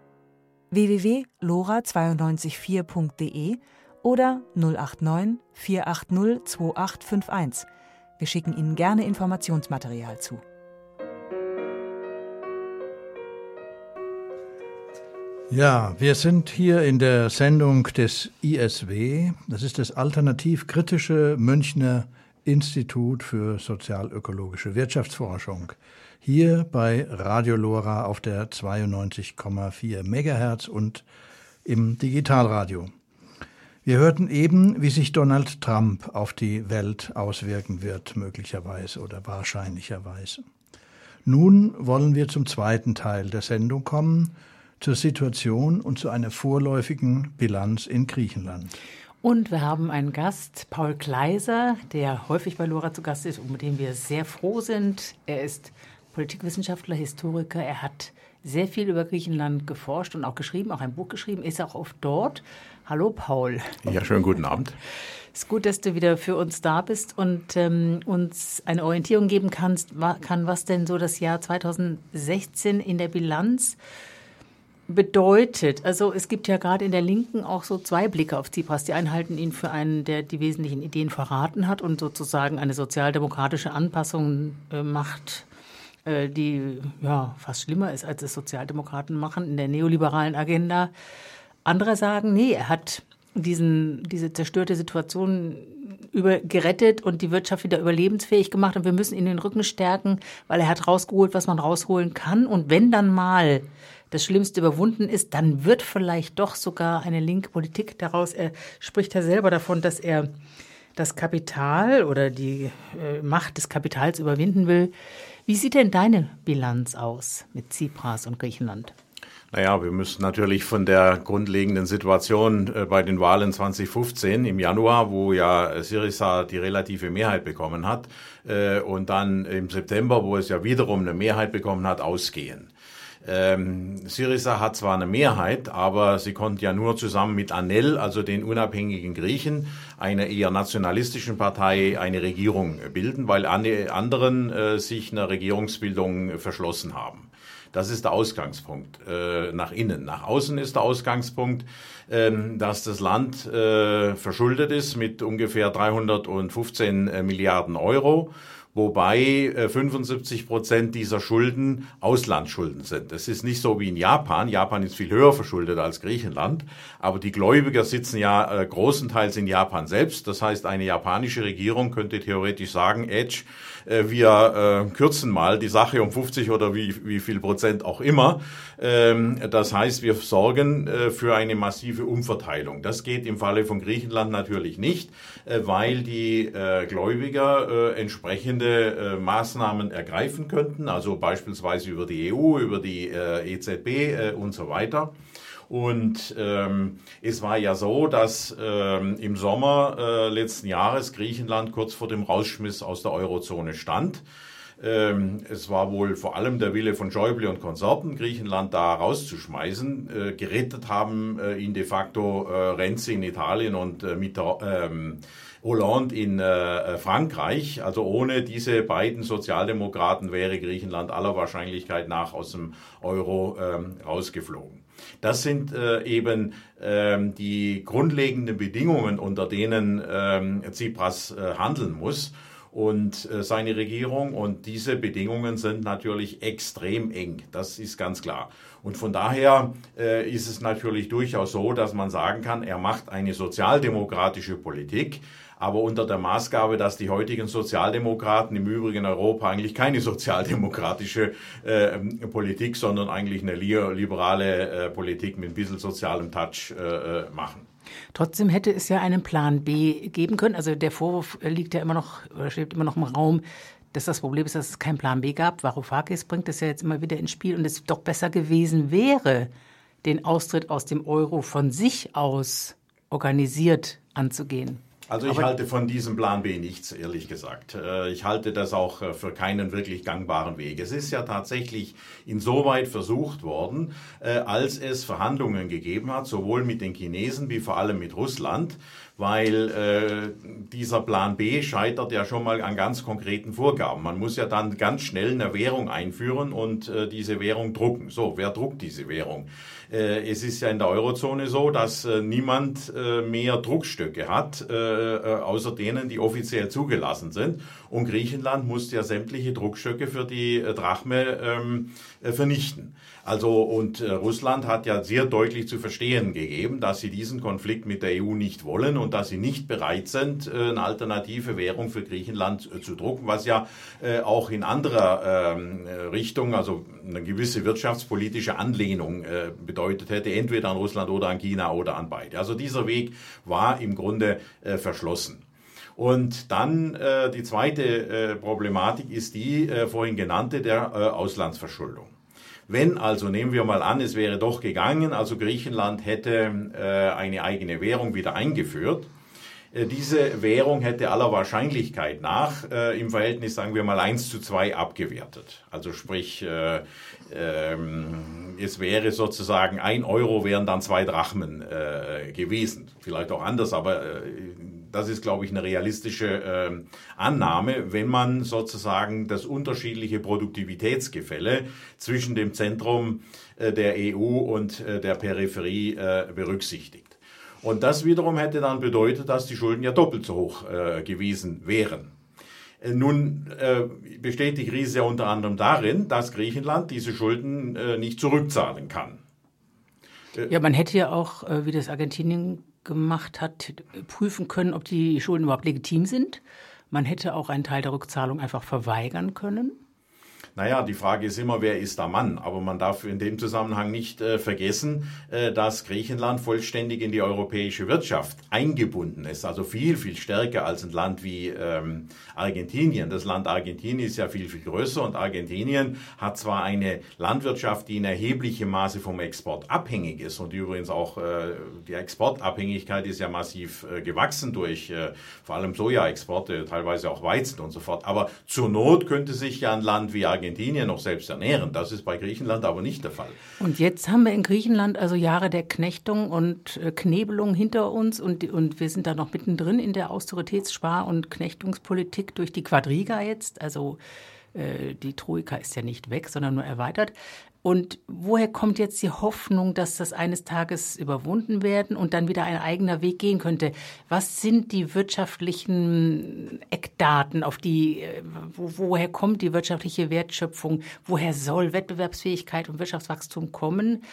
www.lora924.de oder 089 480 2851. Wir schicken Ihnen gerne Informationsmaterial zu. Ja, wir sind hier in der Sendung des ISW. Das ist das alternativ kritische Münchner Institut für sozialökologische Wirtschaftsforschung. Hier bei Radio Lora auf der 92,4 Megahertz und im Digitalradio. Wir hörten eben, wie sich Donald Trump auf die Welt auswirken wird, möglicherweise oder wahrscheinlicherweise. Nun wollen wir zum zweiten Teil der Sendung kommen, zur Situation und zu einer vorläufigen Bilanz in Griechenland. Und wir haben einen Gast, Paul Kleiser, der häufig bei Lora zu Gast ist und mit dem wir sehr froh sind. Er ist Politikwissenschaftler, Historiker. Er hat sehr viel über Griechenland geforscht und auch geschrieben, auch ein Buch geschrieben, ist auch oft dort. Hallo Paul. Ja, schönen guten Abend. Es ist gut, dass du wieder für uns da bist und ähm, uns eine Orientierung geben kannst, kann, was denn so das Jahr 2016 in der Bilanz bedeutet. Also es gibt ja gerade in der Linken auch so zwei Blicke auf Tsipras. Die einen halten ihn für einen, der die wesentlichen Ideen verraten hat und sozusagen eine sozialdemokratische Anpassung äh, macht, äh, die ja fast schlimmer ist, als es Sozialdemokraten machen in der neoliberalen Agenda. Andere sagen, nee, er hat diesen, diese zerstörte Situation über, gerettet und die Wirtschaft wieder überlebensfähig gemacht und wir müssen ihn den Rücken stärken, weil er hat rausgeholt, was man rausholen kann. Und wenn dann mal das Schlimmste überwunden ist, dann wird vielleicht doch sogar eine linke Politik daraus. Er spricht ja selber davon, dass er das Kapital oder die äh, Macht des Kapitals überwinden will. Wie sieht denn deine Bilanz aus mit Tsipras und Griechenland? Naja, wir müssen natürlich von der grundlegenden Situation äh, bei den Wahlen 2015 im Januar, wo ja Syriza die relative Mehrheit bekommen hat, äh, und dann im September, wo es ja wiederum eine Mehrheit bekommen hat, ausgehen. Ähm, Syriza hat zwar eine Mehrheit, aber sie konnte ja nur zusammen mit ANEL, also den unabhängigen Griechen, einer eher nationalistischen Partei, eine Regierung bilden, weil alle anderen äh, sich einer Regierungsbildung verschlossen haben. Das ist der Ausgangspunkt äh, nach innen. Nach außen ist der Ausgangspunkt, äh, dass das Land äh, verschuldet ist mit ungefähr 315 äh, Milliarden Euro wobei 75 äh, Prozent dieser Schulden Auslandsschulden sind. Das ist nicht so wie in Japan. Japan ist viel höher verschuldet als Griechenland, aber die Gläubiger sitzen ja äh, großenteils in Japan selbst. Das heißt, eine japanische Regierung könnte theoretisch sagen, Edge, äh, wir äh, kürzen mal die Sache um 50 oder wie, wie viel Prozent auch immer. Ähm, das heißt, wir sorgen äh, für eine massive Umverteilung. Das geht im Falle von Griechenland natürlich nicht, äh, weil die äh, Gläubiger äh, entsprechende äh, Maßnahmen ergreifen könnten, also beispielsweise über die EU, über die äh, EZB äh, und so weiter. Und ähm, es war ja so, dass ähm, im Sommer äh, letzten Jahres Griechenland kurz vor dem Rausschmiss aus der Eurozone stand. Ähm, es war wohl vor allem der Wille von Schäuble und Konsorten, Griechenland da rauszuschmeißen. Äh, gerettet haben äh, ihn de facto äh, Renzi in Italien und äh, mit ähm, Hollande in äh, Frankreich. Also ohne diese beiden Sozialdemokraten wäre Griechenland aller Wahrscheinlichkeit nach aus dem Euro ähm, rausgeflogen. Das sind äh, eben ähm, die grundlegenden Bedingungen, unter denen ähm, Tsipras äh, handeln muss und äh, seine Regierung. Und diese Bedingungen sind natürlich extrem eng. Das ist ganz klar. Und von daher äh, ist es natürlich durchaus so, dass man sagen kann, er macht eine sozialdemokratische Politik aber unter der Maßgabe, dass die heutigen Sozialdemokraten im Übrigen Europa eigentlich keine sozialdemokratische äh, Politik, sondern eigentlich eine liberale äh, Politik mit ein bisschen sozialem Touch äh, äh, machen. Trotzdem hätte es ja einen Plan B geben können. Also der Vorwurf liegt ja immer noch, oder steht immer noch im Raum, dass das Problem ist, dass es keinen Plan B gab. Varoufakis bringt das ja jetzt immer wieder ins Spiel und es doch besser gewesen wäre, den Austritt aus dem Euro von sich aus organisiert anzugehen. Also ich Aber halte von diesem Plan B nichts, ehrlich gesagt. Äh, ich halte das auch äh, für keinen wirklich gangbaren Weg. Es ist ja tatsächlich insoweit versucht worden, äh, als es Verhandlungen gegeben hat, sowohl mit den Chinesen wie vor allem mit Russland, weil äh, dieser Plan B scheitert ja schon mal an ganz konkreten Vorgaben. Man muss ja dann ganz schnell eine Währung einführen und äh, diese Währung drucken. So, wer druckt diese Währung? Äh, es ist ja in der Eurozone so, dass äh, niemand äh, mehr Druckstöcke hat, äh, äh, außer denen, die offiziell zugelassen sind. Und Griechenland musste ja sämtliche Druckstöcke für die Drachme ähm, vernichten. Also und äh, Russland hat ja sehr deutlich zu verstehen gegeben, dass sie diesen Konflikt mit der EU nicht wollen und dass sie nicht bereit sind, äh, eine alternative Währung für Griechenland äh, zu drucken, was ja äh, auch in anderer ähm, äh, Richtung, also eine gewisse wirtschaftspolitische Anlehnung äh, bedeutet hätte, entweder an Russland oder an China oder an beide. Also dieser Weg war im Grunde verschlossen. Und dann die zweite Problematik ist die vorhin genannte der Auslandsverschuldung. Wenn also, nehmen wir mal an, es wäre doch gegangen, also Griechenland hätte äh, eine eigene Währung wieder eingeführt, äh, diese Währung hätte aller Wahrscheinlichkeit nach äh, im Verhältnis, sagen wir mal, 1 zu 2 abgewertet. Also sprich, äh, ähm, es wäre sozusagen ein Euro wären dann zwei Drachmen äh, gewesen. Vielleicht auch anders, aber äh, das ist, glaube ich, eine realistische äh, Annahme, wenn man sozusagen das unterschiedliche Produktivitätsgefälle zwischen dem Zentrum äh, der EU und äh, der Peripherie äh, berücksichtigt. Und das wiederum hätte dann bedeutet, dass die Schulden ja doppelt so hoch äh, gewesen wären. Äh, nun äh, besteht die Krise ja unter anderem darin, dass Griechenland diese Schulden äh, nicht zurückzahlen kann. Ja, man hätte ja auch, äh, wie das Argentinien gemacht hat, prüfen können, ob die Schulden überhaupt legitim sind. Man hätte auch einen Teil der Rückzahlung einfach verweigern können. Naja, die Frage ist immer, wer ist der Mann? Aber man darf in dem Zusammenhang nicht äh, vergessen, äh, dass Griechenland vollständig in die europäische Wirtschaft eingebunden ist. Also viel, viel stärker als ein Land wie ähm, Argentinien. Das Land Argentinien ist ja viel, viel größer und Argentinien hat zwar eine Landwirtschaft, die in erheblichem Maße vom Export abhängig ist und übrigens auch äh, die Exportabhängigkeit ist ja massiv äh, gewachsen durch äh, vor allem Sojaexporte, teilweise auch Weizen und so fort. Aber zur Not könnte sich ja ein Land wie Argentinien Argentinien noch selbst ernähren. Das ist bei Griechenland aber nicht der Fall. Und jetzt haben wir in Griechenland also Jahre der Knechtung und äh, Knebelung hinter uns und, und wir sind da noch mittendrin in der Austeritätsspar- und Knechtungspolitik durch die Quadriga jetzt. Also äh, die Troika ist ja nicht weg, sondern nur erweitert. Und woher kommt jetzt die Hoffnung, dass das eines Tages überwunden werden und dann wieder ein eigener Weg gehen könnte? Was sind die wirtschaftlichen Eckdaten, auf die, äh, wo, woher kommt die wirtschaftliche Wertschöpfung? Woher soll Wettbewerbsfähigkeit und Wirtschaftswachstum kommen?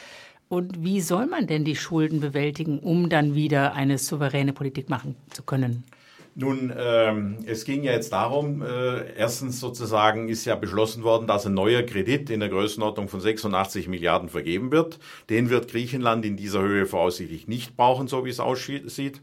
Und wie soll man denn die Schulden bewältigen, um dann wieder eine souveräne Politik machen zu können? Nun, ähm, es ging ja jetzt darum, äh, erstens sozusagen ist ja beschlossen worden, dass ein neuer Kredit in der Größenordnung von 86 Milliarden vergeben wird. Den wird Griechenland in dieser Höhe voraussichtlich nicht brauchen, so wie es aussieht.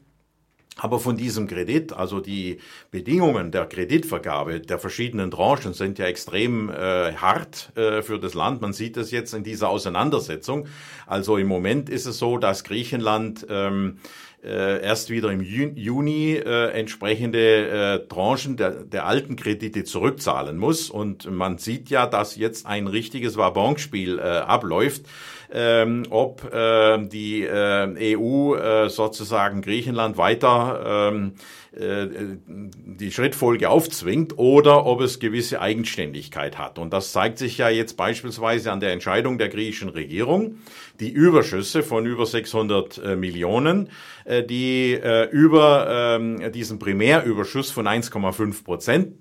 Aber von diesem Kredit, also die Bedingungen der Kreditvergabe der verschiedenen Tranchen sind ja extrem äh, hart äh, für das Land. Man sieht das jetzt in dieser Auseinandersetzung. Also im Moment ist es so, dass Griechenland ähm, äh, erst wieder im Juni äh, entsprechende äh, Tranchen der, der alten Kredite zurückzahlen muss. Und man sieht ja, dass jetzt ein richtiges Wabonspiel äh, abläuft ähm, ob äh, die äh, EU äh, sozusagen Griechenland weiter ähm, äh, die Schrittfolge aufzwingt oder ob es gewisse Eigenständigkeit hat. Und das zeigt sich ja jetzt beispielsweise an der Entscheidung der griechischen Regierung, die Überschüsse von über 600 äh, Millionen, äh, die über ähm, diesen Primärüberschuss von 1,5 Prozent,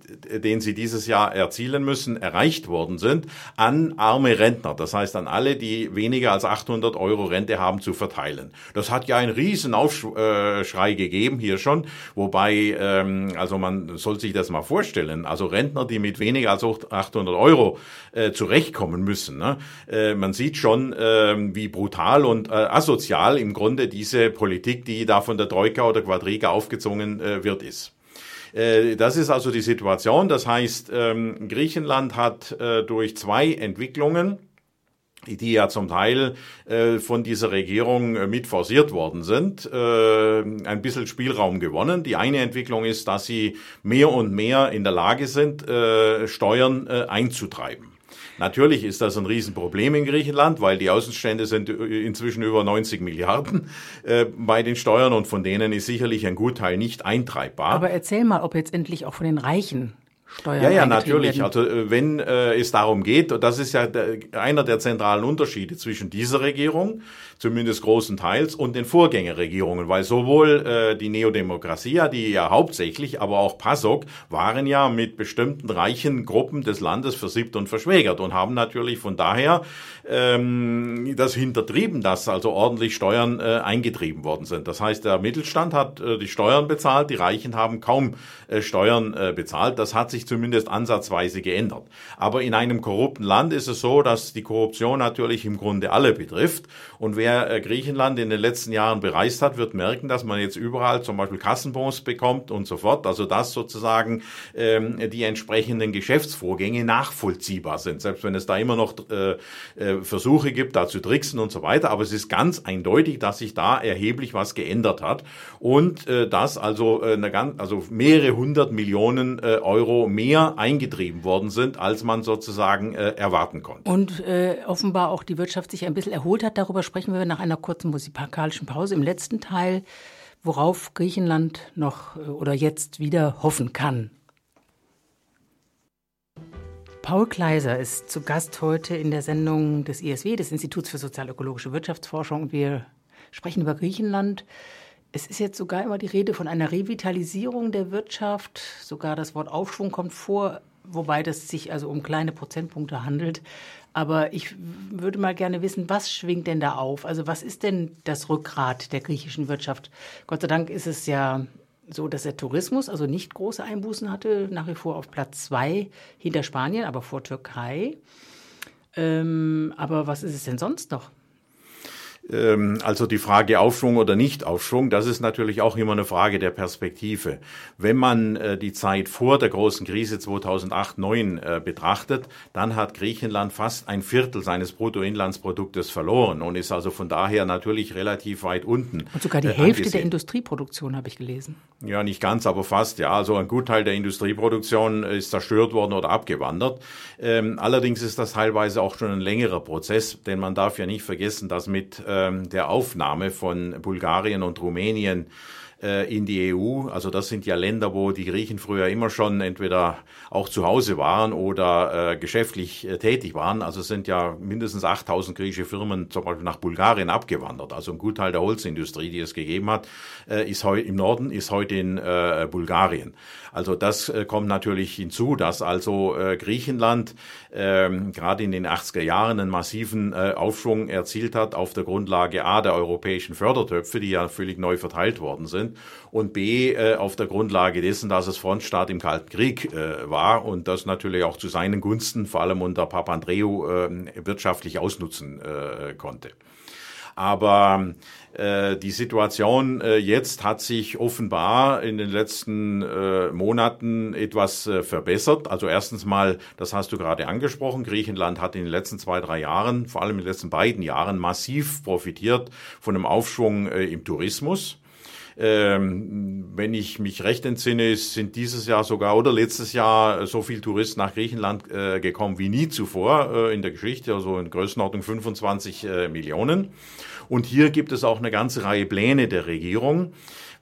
den sie dieses Jahr erzielen müssen, erreicht worden sind, an arme Rentner. Das heißt an alle, die weniger als 800 Euro Rente haben, zu verteilen. Das hat ja einen riesen Aufschrei gegeben hier schon, wobei Wobei, ähm, also man soll sich das mal vorstellen, also Rentner, die mit weniger als 800 Euro äh, zurechtkommen müssen. Ne? Äh, man sieht schon, äh, wie brutal und äh, asozial im Grunde diese Politik, die da von der Troika oder Quadriga aufgezogen äh, wird, ist. Äh, das ist also die Situation. Das heißt, ähm, Griechenland hat äh, durch zwei Entwicklungen die ja zum Teil äh, von dieser Regierung äh, mit forciert worden sind, äh, ein bisschen Spielraum gewonnen. Die eine Entwicklung ist, dass sie mehr und mehr in der Lage sind, äh, Steuern äh, einzutreiben. Natürlich ist das ein Riesenproblem in Griechenland, weil die Außenstände sind äh, inzwischen über 90 Milliarden äh, bei den Steuern und von denen ist sicherlich ein Gutteil nicht eintreibbar. Aber erzähl mal, ob jetzt endlich auch von den Reichen Steuern Ja, ja, natürlich. Werden. Also äh, wenn äh, es darum geht, und das ist ja der, einer der zentralen Unterschiede zwischen dieser Regierung, zumindest großen Teils, und den Vorgängerregierungen, weil sowohl äh, die Neodemokratia, die ja hauptsächlich, aber auch PASOK waren ja mit bestimmten reichen Gruppen des Landes versiebt und verschwägert und haben natürlich von daher ähm, das hintertrieben, dass also ordentlich Steuern äh, eingetrieben worden sind. Das heißt, der Mittelstand hat äh, die Steuern bezahlt, die Reichen haben kaum äh, Steuern äh, bezahlt. Das hat sich zumindest ansatzweise geändert. Aber in einem korrupten Land ist es so, dass die Korruption natürlich im Grunde alle betrifft. Und wer äh, Griechenland in den letzten Jahren bereist hat, wird merken, dass man jetzt überall zum Beispiel Kassenbons bekommt und so fort. Also dass sozusagen ähm, die entsprechenden Geschäftsvorgänge nachvollziehbar sind. Selbst wenn es da immer noch äh, äh, Versuche gibt, da zu tricksen und so weiter. Aber es ist ganz eindeutig, dass sich da erheblich was geändert hat. Und äh, dass also, äh, eine ganz, also mehrere hundert Millionen äh, Euro mehr eingetrieben worden sind, als man sozusagen äh, erwarten konnte. Und äh, offenbar auch die Wirtschaft sich ein bisschen erholt hat. Darüber sprechen wir nach einer kurzen musikalischen Pause im letzten Teil, worauf Griechenland noch äh, oder jetzt wieder hoffen kann. Paul Kleiser ist zu Gast heute in der Sendung des ISW, des Instituts für sozialökologische Wirtschaftsforschung. Wir sprechen über Griechenland. Es ist jetzt sogar immer die Rede von einer Revitalisierung der Wirtschaft. Sogar das Wort Aufschwung kommt vor, wobei das sich also um kleine Prozentpunkte handelt. Aber ich würde mal gerne wissen, was schwingt denn da auf? Also was ist denn das Rückgrat der griechischen Wirtschaft? Gott sei Dank ist es ja so, dass der Tourismus also nicht große Einbußen hatte, nach wie vor auf Platz zwei hinter Spanien, aber vor Türkei. Ähm, aber was ist es denn sonst noch? Ähm, also die Frage Aufschwung oder Nicht-Aufschwung, das ist natürlich auch immer eine Frage der Perspektive. Wenn man äh, die Zeit vor der großen Krise 2008-9 äh, betrachtet, dann hat Griechenland fast ein Viertel seines Bruttoinlandsproduktes verloren und ist also von daher natürlich relativ weit unten. Und sogar die äh, Hälfte angesehen. der Industrieproduktion habe ich gelesen. Ja, nicht ganz, aber fast. Ja, also ein Gutteil der Industrieproduktion ist zerstört worden oder abgewandert. Ähm, allerdings ist das teilweise auch schon ein längerer Prozess, denn man darf ja nicht vergessen, dass mit ähm, der Aufnahme von Bulgarien und Rumänien äh, in die EU. Also das sind ja Länder, wo die Griechen früher immer schon entweder auch zu Hause waren oder äh, geschäftlich äh, tätig waren. Also es sind ja mindestens 8000 griechische Firmen zum Beispiel nach Bulgarien abgewandert. Also ein Gutteil der Holzindustrie, die es gegeben hat, äh, ist heu im Norden, ist heute in äh, Bulgarien. Also das äh, kommt natürlich hinzu, dass also äh, Griechenland ähm, gerade in den 80er Jahren einen massiven äh, Aufschwung erzielt hat auf der Grundlage A der europäischen Fördertöpfe, die ja völlig neu verteilt worden sind, und B äh, auf der Grundlage dessen, dass es Frontstaat im Kalten Krieg äh, war und das natürlich auch zu seinen Gunsten, vor allem unter Papandreou, äh, wirtschaftlich ausnutzen äh, konnte. Aber äh, die Situation äh, jetzt hat sich offenbar in den letzten äh, Monaten etwas äh, verbessert. Also erstens mal, das hast du gerade angesprochen, Griechenland hat in den letzten zwei, drei Jahren, vor allem in den letzten beiden Jahren, massiv profitiert von einem Aufschwung äh, im Tourismus. Ähm, wenn ich mich recht entsinne, sind dieses Jahr sogar oder letztes Jahr so viel Touristen nach Griechenland äh, gekommen wie nie zuvor äh, in der Geschichte, also in Größenordnung 25 äh, Millionen. Und hier gibt es auch eine ganze Reihe Pläne der Regierung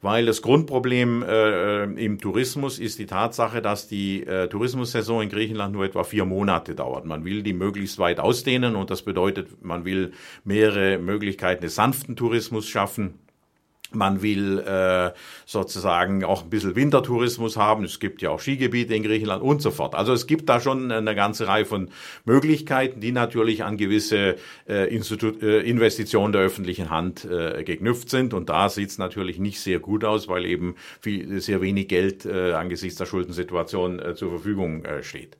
weil das Grundproblem äh, im Tourismus ist die Tatsache, dass die äh, Tourismussaison in Griechenland nur etwa vier Monate dauert. Man will die möglichst weit ausdehnen und das bedeutet, man will mehrere Möglichkeiten des sanften Tourismus schaffen. Man will äh, sozusagen auch ein bisschen Wintertourismus haben. Es gibt ja auch Skigebiete in Griechenland und so fort. Also es gibt da schon eine ganze Reihe von Möglichkeiten, die natürlich an gewisse äh, Institut, äh, Investitionen der öffentlichen Hand äh, geknüpft sind. Und da sieht es natürlich nicht sehr gut aus, weil eben viel, sehr wenig Geld äh, angesichts der Schuldensituation äh, zur Verfügung äh, steht.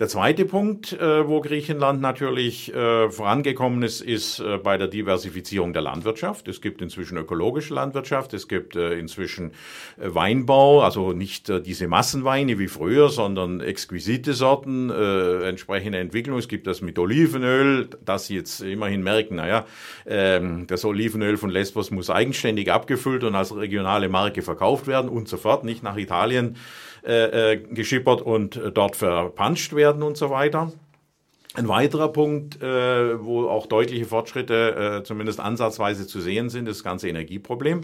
Der zweite Punkt, äh, wo Griechenland natürlich äh, vorangekommen ist, ist äh, bei der Diversifizierung der Landwirtschaft. Es gibt inzwischen ökologische Landwirtschaft, es gibt inzwischen Weinbau, also nicht diese Massenweine wie früher, sondern exquisite Sorten, entsprechende Entwicklung. Es gibt das mit Olivenöl, das Sie jetzt immerhin merken, naja, ähm, das Olivenöl von Lesbos muss eigenständig abgefüllt und als regionale Marke verkauft werden und so fort, nicht nach Italien äh, äh, geschippert und äh, dort verpanscht werden und so weiter. Ein weiterer Punkt, äh, wo auch deutliche Fortschritte äh, zumindest ansatzweise zu sehen sind, ist das ganze Energieproblem.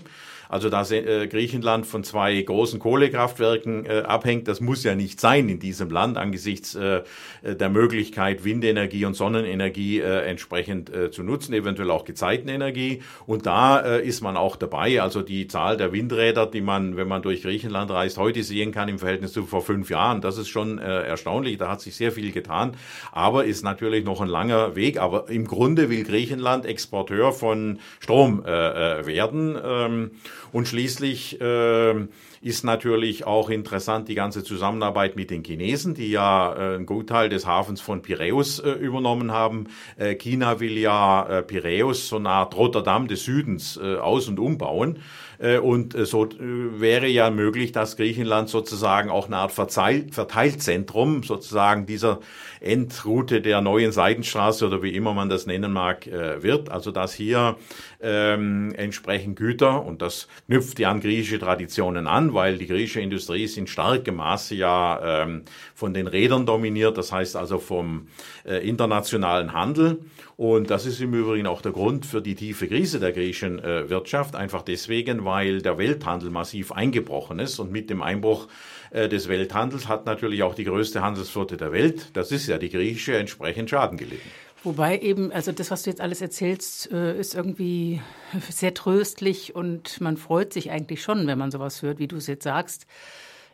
Also dass äh, Griechenland von zwei großen Kohlekraftwerken äh, abhängt, das muss ja nicht sein in diesem Land angesichts äh, der Möglichkeit, Windenergie und Sonnenenergie äh, entsprechend äh, zu nutzen, eventuell auch Gezeitenenergie. Und da äh, ist man auch dabei. Also die Zahl der Windräder, die man, wenn man durch Griechenland reist, heute sehen kann im Verhältnis zu vor fünf Jahren, das ist schon äh, erstaunlich. Da hat sich sehr viel getan. Aber ist natürlich noch ein langer Weg. Aber im Grunde will Griechenland Exporteur von Strom äh, äh werden. Ähm, und schließlich äh, ist natürlich auch interessant die ganze Zusammenarbeit mit den Chinesen, die ja äh, einen Gutteil des Hafens von Piräus äh, übernommen haben. Äh, China will ja äh, Piräus, so eine Art Rotterdam des Südens, äh, aus- und umbauen. Äh, und äh, so äh, wäre ja möglich, dass Griechenland sozusagen auch eine Art Verteilzentrum sozusagen dieser Endroute der neuen Seidenstraße oder wie immer man das nennen mag, wird. Also dass hier ähm, entsprechend Güter, und das knüpft ja an griechische Traditionen an, weil die griechische Industrie ist in starkem Maße ja ähm, von den Rädern dominiert, das heißt also vom äh, internationalen Handel. Und das ist im Übrigen auch der Grund für die tiefe Krise der griechischen äh, Wirtschaft, einfach deswegen, weil der Welthandel massiv eingebrochen ist und mit dem Einbruch äh, des Welthandels hat natürlich auch die größte Handelsflotte der Welt, das ist ja die griechische, entsprechend Schaden gelitten. Wobei eben, also das, was du jetzt alles erzählst, äh, ist irgendwie sehr tröstlich und man freut sich eigentlich schon, wenn man sowas hört, wie du es jetzt sagst.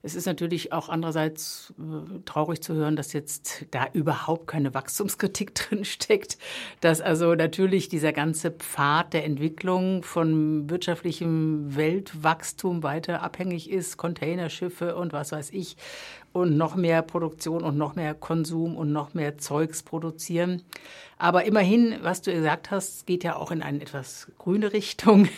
Es ist natürlich auch andererseits äh, traurig zu hören, dass jetzt da überhaupt keine Wachstumskritik drin steckt, dass also natürlich dieser ganze Pfad der Entwicklung von wirtschaftlichem Weltwachstum weiter abhängig ist, Containerschiffe und was weiß ich, und noch mehr Produktion und noch mehr Konsum und noch mehr Zeugs produzieren. Aber immerhin, was du gesagt hast, geht ja auch in eine etwas grüne Richtung.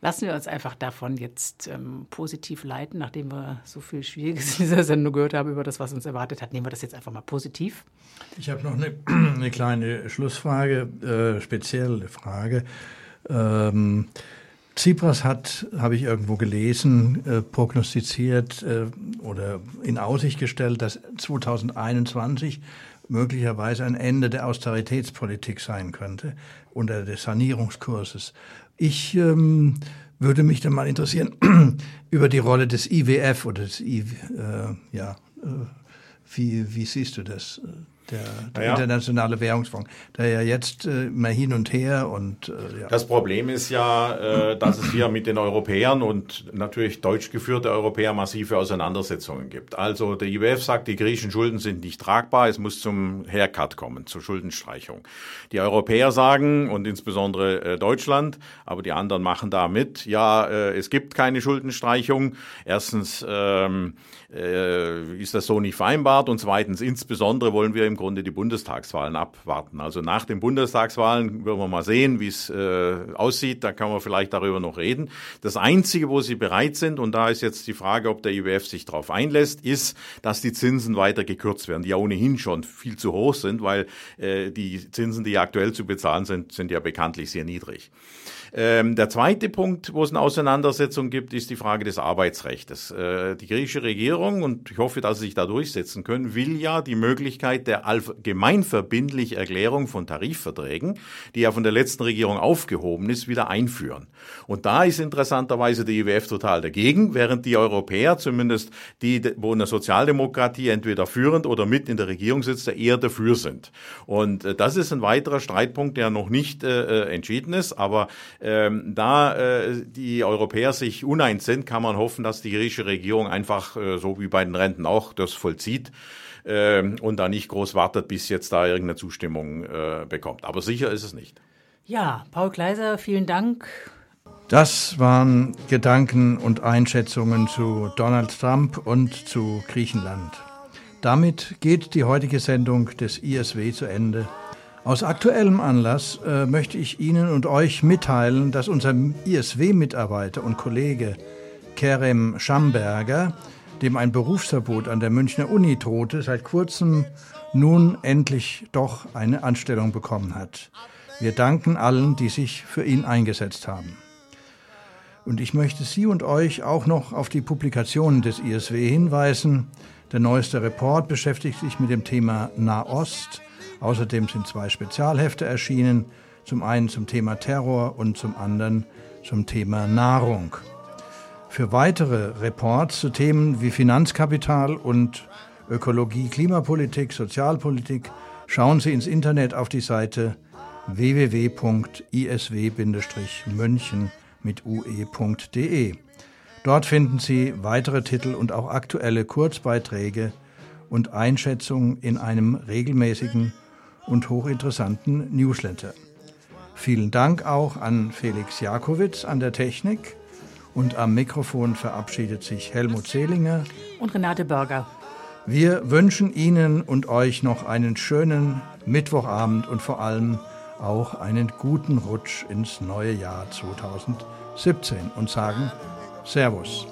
Lassen wir uns einfach davon jetzt ähm, positiv leiten, nachdem wir so viel Schwieriges in dieser Sendung gehört haben über das, was uns erwartet hat. Nehmen wir das jetzt einfach mal positiv. Ich habe noch eine, eine, kleine Schlussfrage, äh, spezielle Frage. Ähm, Tsipras hat, habe ich irgendwo gelesen, äh, prognostiziert äh, oder in Aussicht gestellt, dass 2021 möglicherweise ein Ende der Austeritätspolitik sein könnte unter des Sanierungskurses. Ich ähm, würde mich dann mal interessieren über die Rolle des IWF oder des I, äh, ja, äh, wie, wie siehst du das? Der, der ja. internationale Währungsfonds, der ja jetzt äh, mal hin und her und äh, ja. Das Problem ist ja, äh, dass es hier mit den Europäern und natürlich deutsch geführte Europäer massive Auseinandersetzungen gibt. Also der IWF sagt, die griechischen Schulden sind nicht tragbar, es muss zum Haircut kommen, zur Schuldenstreichung. Die Europäer sagen und insbesondere äh, Deutschland, aber die anderen machen da mit, ja, äh, es gibt keine Schuldenstreichung. Erstens ähm, äh, ist das so nicht vereinbart und zweitens insbesondere wollen wir im Grunde die Bundestagswahlen abwarten. Also nach den Bundestagswahlen werden wir mal sehen, wie es äh, aussieht. Da kann man vielleicht darüber noch reden. Das Einzige, wo sie bereit sind, und da ist jetzt die Frage, ob der IWF sich darauf einlässt, ist, dass die Zinsen weiter gekürzt werden, die ja ohnehin schon viel zu hoch sind, weil äh, die Zinsen, die aktuell zu bezahlen sind, sind ja bekanntlich sehr niedrig. Ähm, der zweite Punkt, wo es eine Auseinandersetzung gibt, ist die Frage des Arbeitsrechts. Äh, die griechische Regierung, und ich hoffe, dass sie sich da durchsetzen können, will ja die Möglichkeit der allgemeinverbindlichen Erklärung von Tarifverträgen, die ja von der letzten Regierung aufgehoben ist, wieder einführen. Und da ist interessanterweise der IWF total dagegen, während die Europäer, zumindest die, wo in der Sozialdemokratie entweder führend oder mit in der Regierung sitzt, eher dafür sind. Und äh, das ist ein weiterer Streitpunkt, der noch nicht äh, äh entschieden ist, aber ähm, da äh, die Europäer sich uneins sind, kann man hoffen, dass die griechische Regierung einfach, äh, so wie bei den Renten auch, das vollzieht äh, und da nicht groß wartet, bis jetzt da irgendeine Zustimmung äh, bekommt. Aber sicher ist es nicht. Ja, Paul Kleiser, vielen Dank. Das waren Gedanken und Einschätzungen zu Donald Trump und zu Griechenland. Damit geht die heutige Sendung des ISW zu Ende. Aus aktuellem Anlass äh, möchte ich Ihnen und euch mitteilen, dass unser ISW-Mitarbeiter und Kollege Kerem Schamberger, dem ein Berufsverbot an der Münchner Uni drohte, seit kurzem nun endlich doch eine Anstellung bekommen hat. Wir danken allen, die sich für ihn eingesetzt haben. Und ich möchte Sie und euch auch noch auf die Publikationen des ISW hinweisen. Der neueste Report beschäftigt sich mit dem Thema Nahost Außerdem sind zwei Spezialhefte erschienen, zum einen zum Thema Terror und zum anderen zum Thema Nahrung. Für weitere Reports zu Themen wie Finanzkapital und Ökologie, Klimapolitik, Sozialpolitik schauen Sie ins Internet auf die Seite www.isw-münchen mit ue.de. Dort finden Sie weitere Titel und auch aktuelle Kurzbeiträge und Einschätzungen in einem regelmäßigen und hochinteressanten Newsletter. Vielen Dank auch an Felix Jakowitz an der Technik und am Mikrofon verabschiedet sich Helmut Zehlinger und Renate Börger. Wir wünschen Ihnen und euch noch einen schönen Mittwochabend und vor allem auch einen guten Rutsch ins neue Jahr 2017 und sagen Servus.